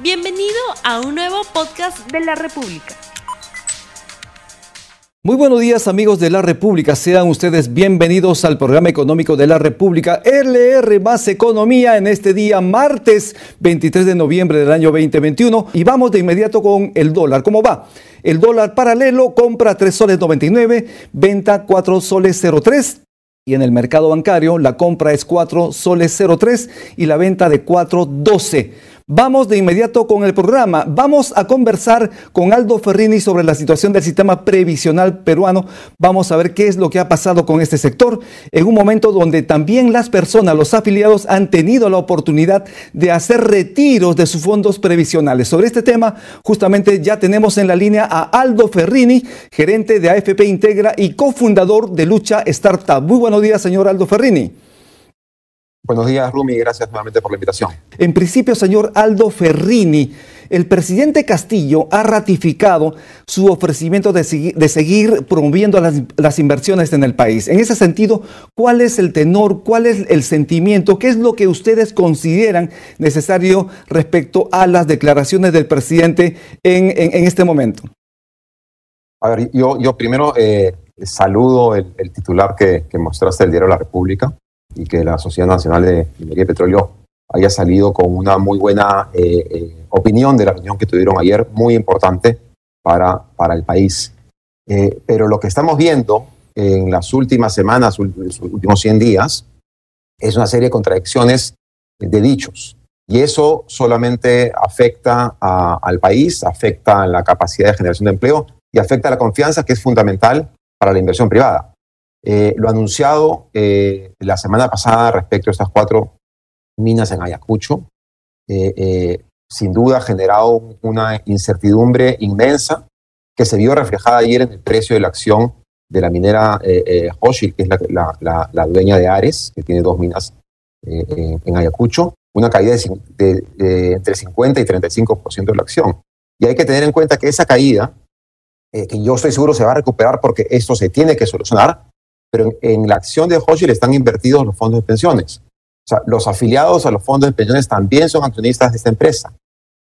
Bienvenido a un nuevo podcast de la República. Muy buenos días amigos de la República, sean ustedes bienvenidos al programa económico de la República LR más Economía en este día martes 23 de noviembre del año 2021 y vamos de inmediato con el dólar. ¿Cómo va? El dólar paralelo compra 3 soles 99, venta 4 soles 03 y en el mercado bancario la compra es 4 soles 03 y la venta de 4.12. Vamos de inmediato con el programa. Vamos a conversar con Aldo Ferrini sobre la situación del sistema previsional peruano. Vamos a ver qué es lo que ha pasado con este sector en un momento donde también las personas, los afiliados, han tenido la oportunidad de hacer retiros de sus fondos previsionales. Sobre este tema, justamente ya tenemos en la línea a Aldo Ferrini, gerente de AFP Integra y cofundador de Lucha Startup. Muy buenos días, señor Aldo Ferrini. Buenos días, Rumi, gracias nuevamente por la invitación. En principio, señor Aldo Ferrini, el presidente Castillo ha ratificado su ofrecimiento de, seguir promoviendo las, inversiones en el país. En ese sentido, ¿cuál es el tenor, cuál es el sentimiento, qué es lo que ustedes consideran necesario respecto a las declaraciones del presidente en, este momento? A ver, yo, yo primero eh, saludo el, titular que, que mostraste del Diario la República y que la Sociedad Nacional de Minería y Petróleo haya salido con una muy buena eh, eh, opinión de la reunión que tuvieron ayer, muy importante para, para el país. Eh, pero lo que estamos viendo en las últimas semanas, los últimos 100 días, es una serie de contradicciones de dichos. Y eso solamente afecta al país, afecta a la capacidad de generación de empleo y afecta a la confianza, que es fundamental para la inversión privada. Eh, lo anunciado eh, la semana pasada respecto a estas cuatro minas en Ayacucho, eh, sin duda ha generado una incertidumbre inmensa que se vio reflejada ayer en el precio de la acción de la minera Hoshil, que es la, dueña de Ares, que tiene dos minas en Ayacucho, una caída de, entre 50 y 35% de la acción. Y hay que tener en cuenta que esa caída, que yo estoy seguro se va a recuperar porque esto se tiene que solucionar, pero en, la acción de Hochschild están invertidos los fondos de pensiones. O sea, los afiliados a los fondos de pensiones también son accionistas de esta empresa.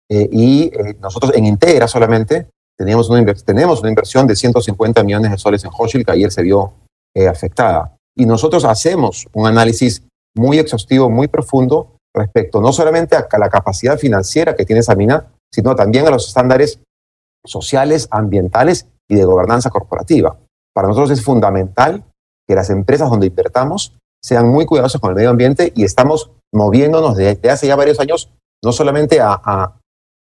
Eh, y eh, nosotros en Integra solamente una, tenemos una inversión de 150 millones de soles en Hochschild que ayer se vio eh, afectada. Y nosotros hacemos un análisis muy exhaustivo, muy profundo respecto no solamente a la capacidad financiera que tiene esa mina, sino también a los estándares sociales, ambientales y de gobernanza corporativa. Para nosotros es fundamental que las empresas donde invertamos sean muy cuidadosas con el medio ambiente y estamos moviéndonos desde hace ya varios años no solamente a,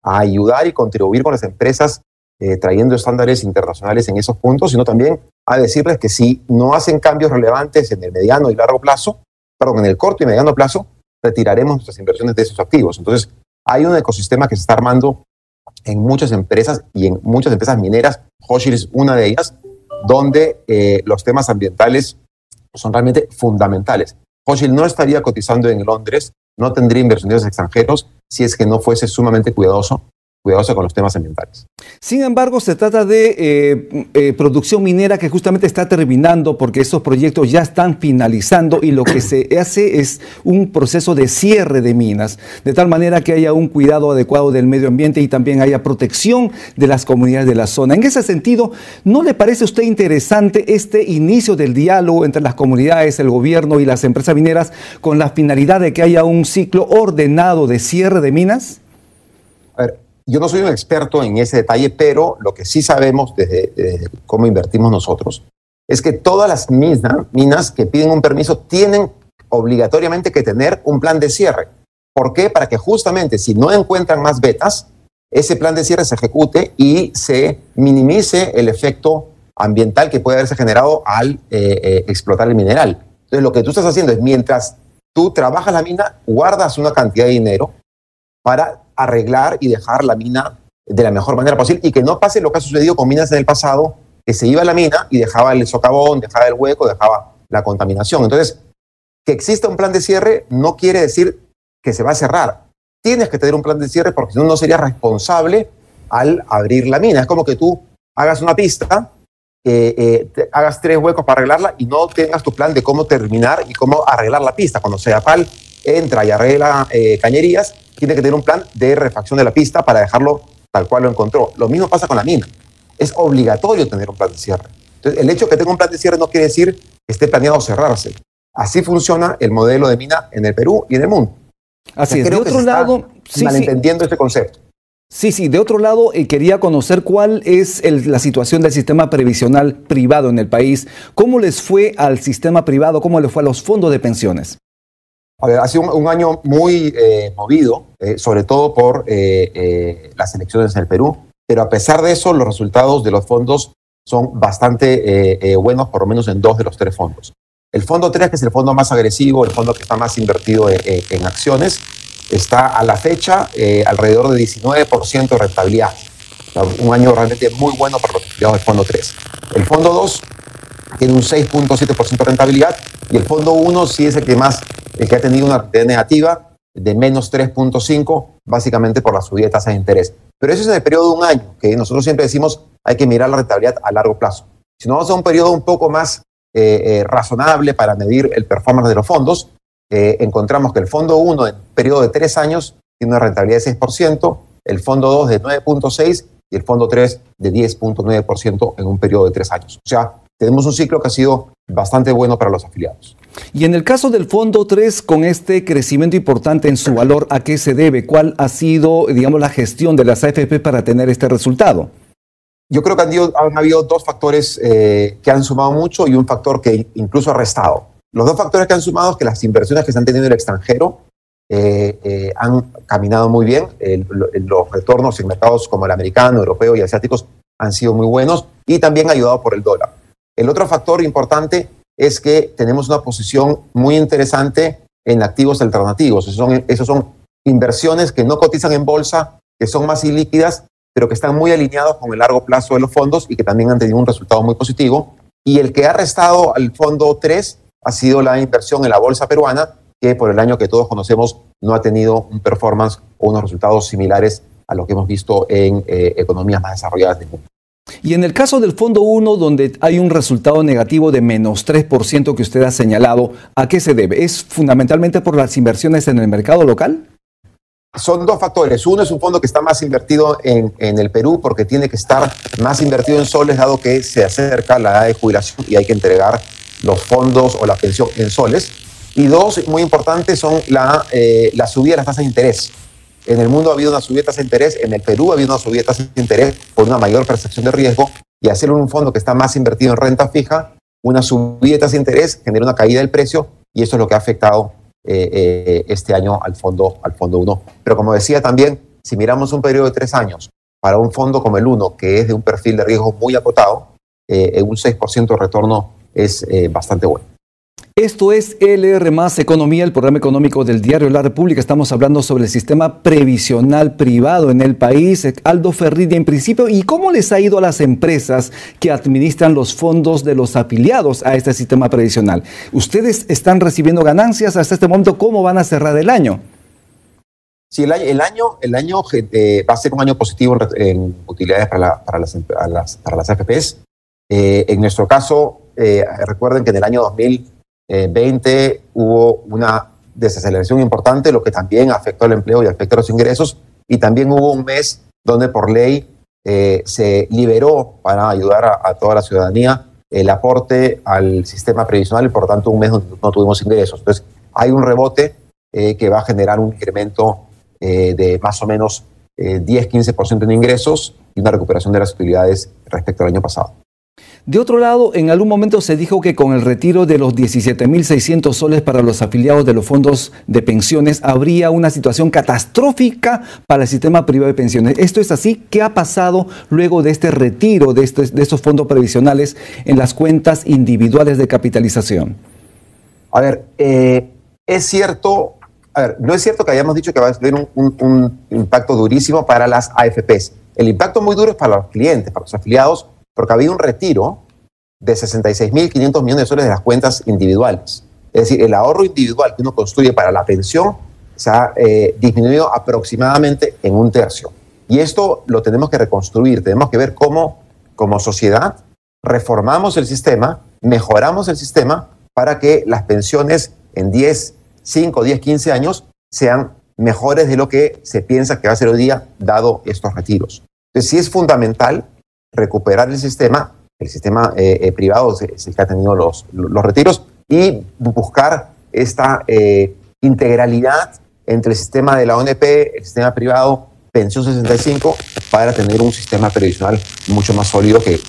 ayudar y contribuir con las empresas eh, trayendo estándares internacionales en esos puntos, sino también a decirles que si no hacen cambios relevantes en el mediano y largo plazo, perdón, en el corto y mediano plazo, retiraremos nuestras inversiones de esos activos. Entonces, hay un ecosistema que se está armando en muchas empresas y en muchas empresas mineras. Hoshir es una de ellas, donde eh, los temas ambientales son realmente fundamentales. Hochschild no estaría cotizando en Londres, no tendría inversionistas extranjeros si es que no fuese sumamente cuidadoso cuidadoso con los temas ambientales. Sin embargo, se trata de eh, eh, producción minera que justamente está terminando porque esos proyectos ya están finalizando y lo que se hace es un proceso de cierre de minas, de tal manera que haya un cuidado adecuado del medio ambiente y también haya protección de las comunidades de la zona. En ese sentido, ¿no le parece a usted interesante este inicio del diálogo entre las comunidades, el gobierno y las empresas mineras con la finalidad de que haya un ciclo ordenado de cierre de minas? A ver, yo no soy un experto en ese detalle, pero lo que sí sabemos desde, cómo invertimos nosotros es que todas las minas, minas que piden un permiso tienen obligatoriamente que tener un plan de cierre. ¿Por qué? Para que justamente si no encuentran más betas, ese plan de cierre se ejecute y se minimice el efecto ambiental que puede haberse generado al eh, eh, explotar el mineral. Entonces, lo que tú estás haciendo es, mientras tú trabajas la mina, guardas una cantidad de dinero para arreglar y dejar la mina de la mejor manera posible y que no pase lo que ha sucedido con minas en el pasado, que se iba a la mina y dejaba el socavón, dejaba el hueco, dejaba la contaminación. Entonces, que exista un plan de cierre no quiere decir que se va a cerrar. Tienes que tener un plan de cierre porque si no, no serías responsable al abrir la mina. Es como que tú hagas una pista, eh, eh, hagas tres huecos para arreglarla y no tengas tu plan de cómo terminar y cómo arreglar la pista. Cuando sea pal entra y arregla eh, cañerías, tiene que tener un plan de refacción de la pista para dejarlo tal cual lo encontró. Lo mismo pasa con la mina. Es obligatorio tener un plan de cierre. Entonces, el hecho de que tenga un plan de cierre no quiere decir que esté planeado cerrarse. Así funciona el modelo de mina en el Perú y en el mundo. Así es. De otro lado, sí, malentendiendo este concepto. Sí, sí. De otro lado, eh, quería conocer cuál es la situación del sistema previsional privado en el país. ¿Cómo les fue al sistema privado? ¿Cómo le fue a los fondos de pensiones? A ver, ha sido un, año muy eh, movido, eh, sobre todo por las elecciones en el Perú. Pero a pesar de eso, los resultados de los fondos son bastante buenos, por lo menos en dos de los tres fondos. El fondo 3, que es el fondo más agresivo, el fondo que está más invertido en, acciones, está a la fecha eh, alrededor de 19% de rentabilidad. Un año realmente muy bueno para los empleados del fondo 3. El fondo 2 tiene un 6.7% de rentabilidad y el fondo 1 sí es el que más, el que ha tenido una rentabilidad negativa de menos 3.5, básicamente por la subida de tasas de interés. Pero eso es en el periodo de un año, que nosotros siempre decimos hay que mirar la rentabilidad a largo plazo. Si no vamos a un periodo un poco más eh, eh, razonable para medir el performance de los fondos, eh, encontramos que el fondo 1 en periodo de tres años tiene una rentabilidad de 6%, el fondo 2 de 9.6% y el fondo 3 de 10.9% en un periodo de tres años. O sea, tenemos un ciclo que ha sido bastante bueno para los afiliados. Y en el caso del fondo 3, con este crecimiento importante en su valor, ¿a qué se debe? ¿Cuál ha sido, digamos, la gestión de las AFP para tener este resultado? Yo creo que han, habido dos factores eh, que han sumado mucho y un factor que incluso ha restado. Los dos factores que han sumado es que las inversiones que se han tenido en el extranjero eh, eh, han caminado muy bien. los retornos en mercados como el americano, europeo y asiáticos han sido muy buenos y también ayudado por el dólar. El otro factor importante es que tenemos una posición muy interesante en activos alternativos. Esos son, inversiones que no cotizan en bolsa, que son más ilíquidas pero que están muy alineados con el largo plazo de los fondos y que también han tenido un resultado muy positivo. Y el que ha restado al fondo 3 ha sido la inversión en la bolsa peruana, que por el año que todos conocemos no ha tenido un performance o unos resultados similares a lo que hemos visto en eh, economías más desarrolladas del mundo. Y en el caso del fondo 1, donde hay un resultado negativo de menos 3% que usted ha señalado, ¿a qué se debe? ¿Es fundamentalmente por las inversiones en el mercado local? son dos factores. Uno es un fondo que está más invertido en, el Perú porque tiene que estar más invertido en soles, dado que se acerca la edad de jubilación y hay que entregar los fondos o la pensión en soles. Y dos, muy importantes, son la, eh, la subida de las tasas de interés. En el mundo ha habido una subida de tasas de interés, en el Perú ha habido una subida de tasas de interés por una mayor percepción de riesgo y hacer un fondo que está más invertido en renta fija, una subida de tasas de interés genera una caída del precio y eso es lo que ha afectado eh, eh, este año al fondo, al fondo 1. Pero como decía también, si miramos un periodo de tres años para un fondo como el 1, que es de un perfil de riesgo muy acotado, eh, un 6% de retorno es bastante bueno. Esto es LR más Economía, el programa económico del diario La República. Estamos hablando sobre el sistema previsional privado en el país. Aldo Ferridia, en principio, ¿y cómo les ha ido a las empresas que administran los fondos de los afiliados a este sistema previsional? ¿Ustedes están recibiendo ganancias hasta este momento? ¿Cómo van a cerrar el año? Sí, el año, el año, eh, va a ser un año positivo en, utilidades para, las, para, AFPs. Eh, en nuestro caso, eh, recuerden que en el año 2000 20 eh, hubo una desaceleración importante, lo que también afectó al empleo y afectó a los ingresos. Y también hubo un mes donde por ley eh, se liberó para ayudar a, toda la ciudadanía el aporte al sistema previsional y por tanto un mes donde no tuvimos ingresos. Entonces hay un rebote eh, que va a generar un incremento de más o menos 10-15% en ingresos y una recuperación de las utilidades respecto al año pasado. De otro lado, en algún momento se dijo que con el retiro de los 17.600 soles para los afiliados de los fondos de pensiones habría una situación catastrófica para el sistema privado de pensiones. ¿Esto es así? ¿Qué ha pasado luego de este retiro de estos, fondos previsionales en las cuentas individuales de capitalización? A ver, eh, es cierto, a ver, no es cierto que hayamos dicho que va a tener un impacto durísimo para las AFPs. El impacto muy duro es para los clientes, para los afiliados, porque había un retiro de 66.500 millones de soles de las cuentas individuales. Es decir, el ahorro individual que uno construye para la pensión se ha eh, disminuido aproximadamente en un tercio. Y esto lo tenemos que reconstruir, tenemos que ver cómo como sociedad reformamos el sistema, mejoramos el sistema para que las pensiones en 10, 5, 10, 15 años sean mejores de lo que se piensa que va a ser hoy día, dado estos retiros. Entonces, sí es fundamental recuperar el sistema, el sistema eh, eh, privado es el que ha tenido los, los retiros, y buscar esta eh, integralidad entre el sistema de la ONP, el sistema privado, pensión 65, para tener un sistema previsional mucho más sólido que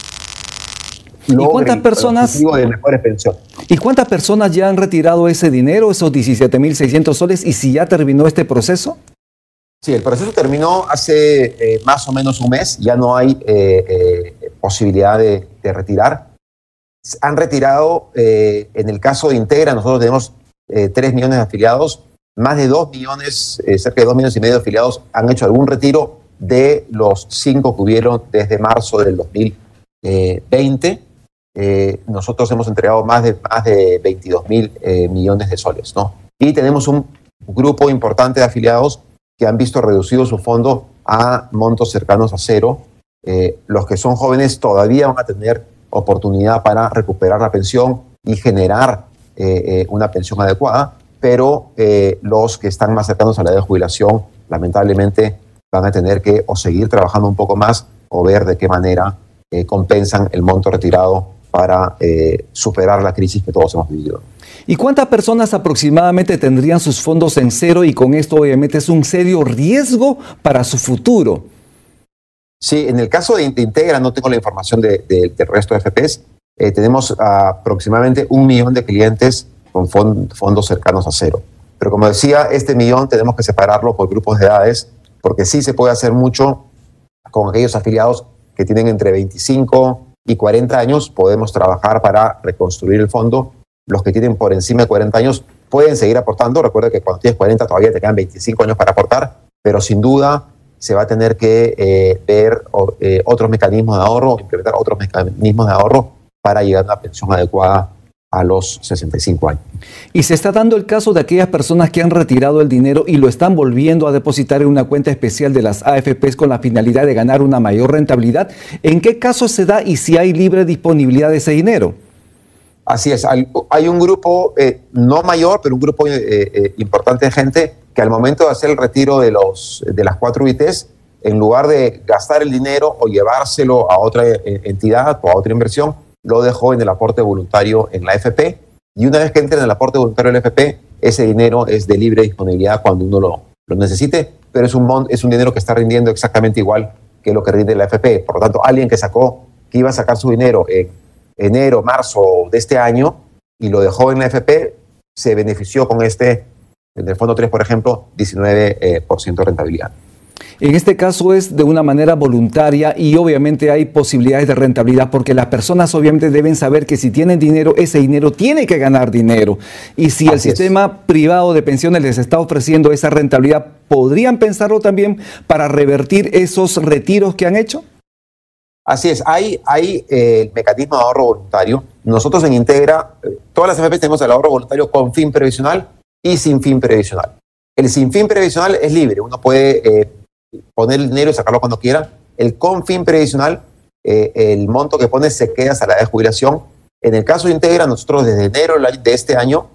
¿Y cuántas personas de mejores pensiones. ¿Y cuántas personas ya han retirado ese dinero, esos 17.600 soles y si ya terminó este proceso? Sí, el proceso terminó hace eh, más o menos un mes, ya no hay eh, posibilidad de, retirar. Han retirado, en el caso de Integra, nosotros tenemos 3 millones de afiliados, más de 2 millones, cerca de 2 millones y medio de afiliados han hecho algún retiro de los 5 que hubieron desde marzo del 2020. nosotros hemos entregado más de, más de 22 mil millones de soles, ¿no? Y tenemos un grupo importante de afiliados que han visto reducido su fondo a montos cercanos a cero. Eh, los que son jóvenes todavía van a tener oportunidad para recuperar la pensión y generar eh, eh, una pensión adecuada, pero los que están más cercanos a la edad de jubilación, lamentablemente, van a tener que o seguir trabajando un poco más o ver de qué manera compensan el monto retirado para superar la crisis que todos hemos vivido. ¿Y cuántas personas aproximadamente tendrían sus fondos en cero y con esto obviamente es un serio riesgo para su futuro? Sí, en el caso de Integra, no tengo la información del resto de FPs, eh, tenemos aproximadamente un millón de clientes con fondos cercanos a cero. Pero como decía, este millón tenemos que separarlo por grupos de edades, porque sí se puede hacer mucho con aquellos afiliados que tienen entre 25 y 40 años, podemos trabajar para reconstruir el fondo los que tienen por encima de 40 años pueden seguir aportando. Recuerda que cuando tienes 40 todavía te quedan 25 años para aportar, pero sin duda se va a tener que eh, ver eh, otros mecanismos de ahorro, implementar otros mecanismos de ahorro para llegar a una pensión adecuada a los 65 años. Y se está dando el caso de aquellas personas que han retirado el dinero y lo están volviendo a depositar en una cuenta especial de las AFPs con la finalidad de ganar una mayor rentabilidad. ¿En qué caso se da y si hay libre disponibilidad de ese dinero? Así es, hay un grupo, eh, no mayor, pero un grupo eh, eh, importante de gente que al momento de hacer el retiro de, los, de las cuatro UITs, en lugar de gastar el dinero o llevárselo a otra entidad o a otra inversión, lo dejó en el aporte voluntario en la FP. Y una vez que entre en el aporte voluntario en la FP, ese dinero es de libre disponibilidad cuando uno lo, lo necesite, pero es un, es un dinero que está rindiendo exactamente igual que lo que rinde la FP. Por lo tanto, alguien que sacó, que iba a sacar su dinero en enero, marzo de este año y lo dejó en la FP, se benefició con este, en el fondo 3, por ejemplo, 19% eh, de rentabilidad. En este caso es de una manera voluntaria y obviamente hay posibilidades de rentabilidad porque las personas obviamente deben saber que si tienen dinero, ese dinero tiene que ganar dinero. Y si el sistema privado de pensiones les está ofreciendo esa rentabilidad, ¿podrían pensarlo también para revertir esos retiros que han hecho? Así es, hay, hay eh, el mecanismo de ahorro voluntario. Nosotros en Integra, eh, todas las AFP tenemos el ahorro voluntario con fin previsional y sin fin previsional. El sin fin previsional es libre, uno puede eh, poner el dinero y sacarlo cuando quiera. El con fin previsional, el monto que pone se queda hasta la edad de jubilación. En el caso de Integra, nosotros desde enero de este año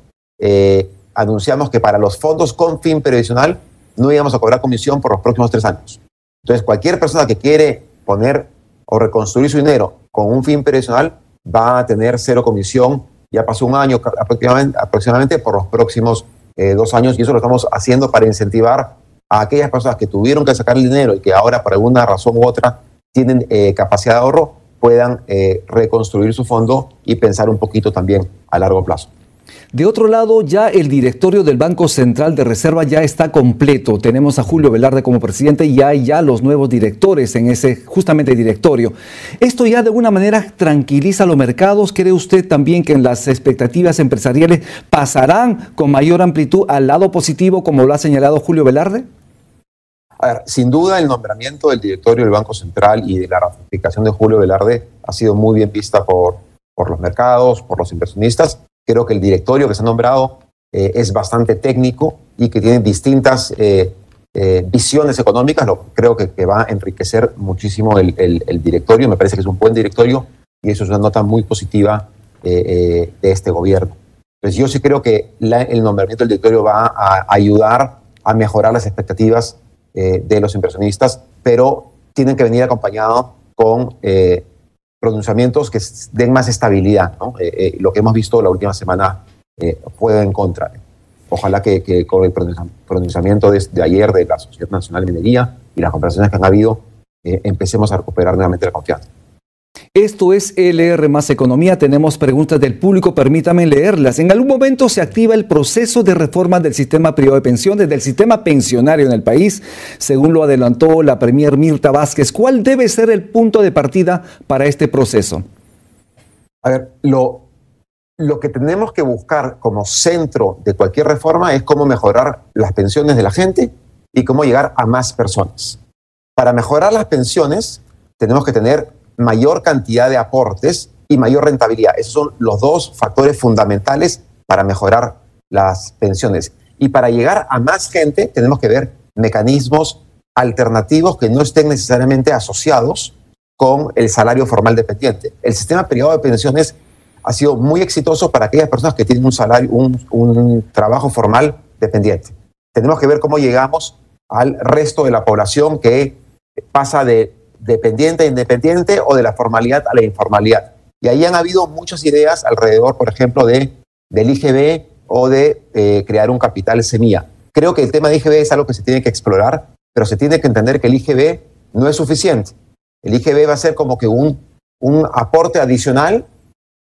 anunciamos que para los fondos con fin previsional no íbamos a cobrar comisión por los próximos tres años. Entonces, cualquier persona que quiere poner o reconstruir su dinero con un fin previsional va a tener cero comisión. Ya pasó un año aproximadamente, aproximadamente por los próximos eh, dos años y eso lo estamos haciendo para incentivar a aquellas personas que tuvieron que sacar el dinero y que ahora por alguna razón u otra tienen eh, capacidad de ahorro, puedan eh, reconstruir su fondo y pensar un poquito también a largo plazo. De otro lado, ya el directorio del Banco Central de Reserva ya está completo. Tenemos a Julio Velarde como presidente y hay ya los nuevos directores en ese justamente directorio. ¿Esto ya de alguna manera tranquiliza a los mercados? ¿Cree usted también que las expectativas empresariales pasarán con mayor amplitud al lado positivo como lo ha señalado Julio Velarde? A ver, sin duda el nombramiento del directorio del Banco Central y de la ratificación de Julio Velarde ha sido muy bien vista por, por los mercados, por los inversionistas Creo que el directorio que se ha nombrado eh, es bastante técnico y que tiene distintas eh, eh, visiones económicas. Lo, creo que, va a enriquecer muchísimo el, directorio. Me parece que es un buen directorio y eso es una nota muy positiva de este gobierno. Entonces yo sí creo que el nombramiento del directorio va a ayudar a mejorar las expectativas de los inversionistas, pero tienen que venir acompañados con pronunciamientos que den más estabilidad. lo que hemos visto la última semana fue en contra. Ojalá que, con el pronunciamiento de, de, ayer de la Sociedad Nacional de Minería y las conversaciones que han habido, empecemos a recuperar nuevamente la confianza. Esto es LR más Economía. Tenemos preguntas del público, permítame leerlas. En algún momento se activa el proceso de reforma del sistema privado de pensiones, del sistema pensionario en el país, según lo adelantó la Premier Mirta Vázquez. ¿Cuál debe ser el punto de partida para este proceso? A ver, lo, lo que tenemos que buscar como centro de cualquier reforma es cómo mejorar las pensiones de la gente y cómo llegar a más personas. Para mejorar las pensiones tenemos que tener mayor cantidad de aportes y mayor rentabilidad. Esos son los dos factores fundamentales para mejorar las pensiones. Y para llegar a más gente tenemos que ver mecanismos alternativos que no estén necesariamente asociados con el salario formal dependiente. El sistema privado de pensiones ha sido muy exitoso para aquellas personas que tienen un salario, un, un trabajo formal dependiente. Tenemos que ver cómo llegamos al resto de la población que pasa de dependiente a independiente o de la formalidad a la informalidad. Y ahí han habido muchas ideas alrededor, por ejemplo, de, del IGB o de eh, crear un capital semilla. Creo que el tema de IGB es algo que se tiene que explorar, pero se tiene que entender que el IGB no es suficiente. El IGB va a ser como que un, un aporte adicional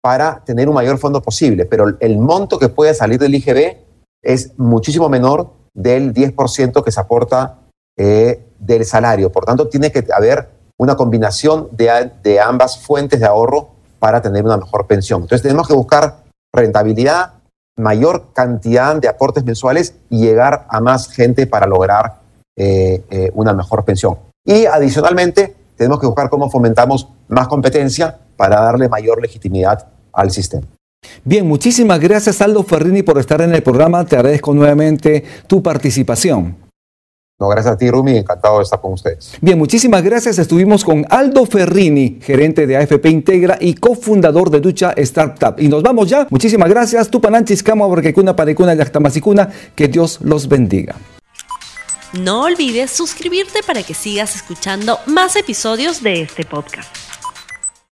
para tener un mayor fondo posible, pero el monto que puede salir del IGB es muchísimo menor del 10% que se aporta eh, del salario. Por tanto, tiene que haber una combinación de, ambas fuentes de ahorro para tener una mejor pensión. Entonces tenemos que buscar rentabilidad, mayor cantidad de aportes mensuales y llegar a más gente para lograr eh, eh, una mejor pensión. Y adicionalmente, tenemos que buscar cómo fomentamos más competencia para darle mayor legitimidad al sistema. Bien, muchísimas gracias Aldo Ferrini por estar en el programa. Te agradezco nuevamente tu participación gracias a ti, Rumi, encantado de estar con ustedes. Bien, muchísimas gracias. Estuvimos con Aldo Ferrini, gerente de AFP Integra y cofundador de Ducha Startup. Y nos vamos ya. Muchísimas gracias. Tupananchis, Kama, Borquecuna, Parecuna, Yactamasicuna. Que Dios los bendiga. No olvides suscribirte para que sigas escuchando más episodios de este podcast.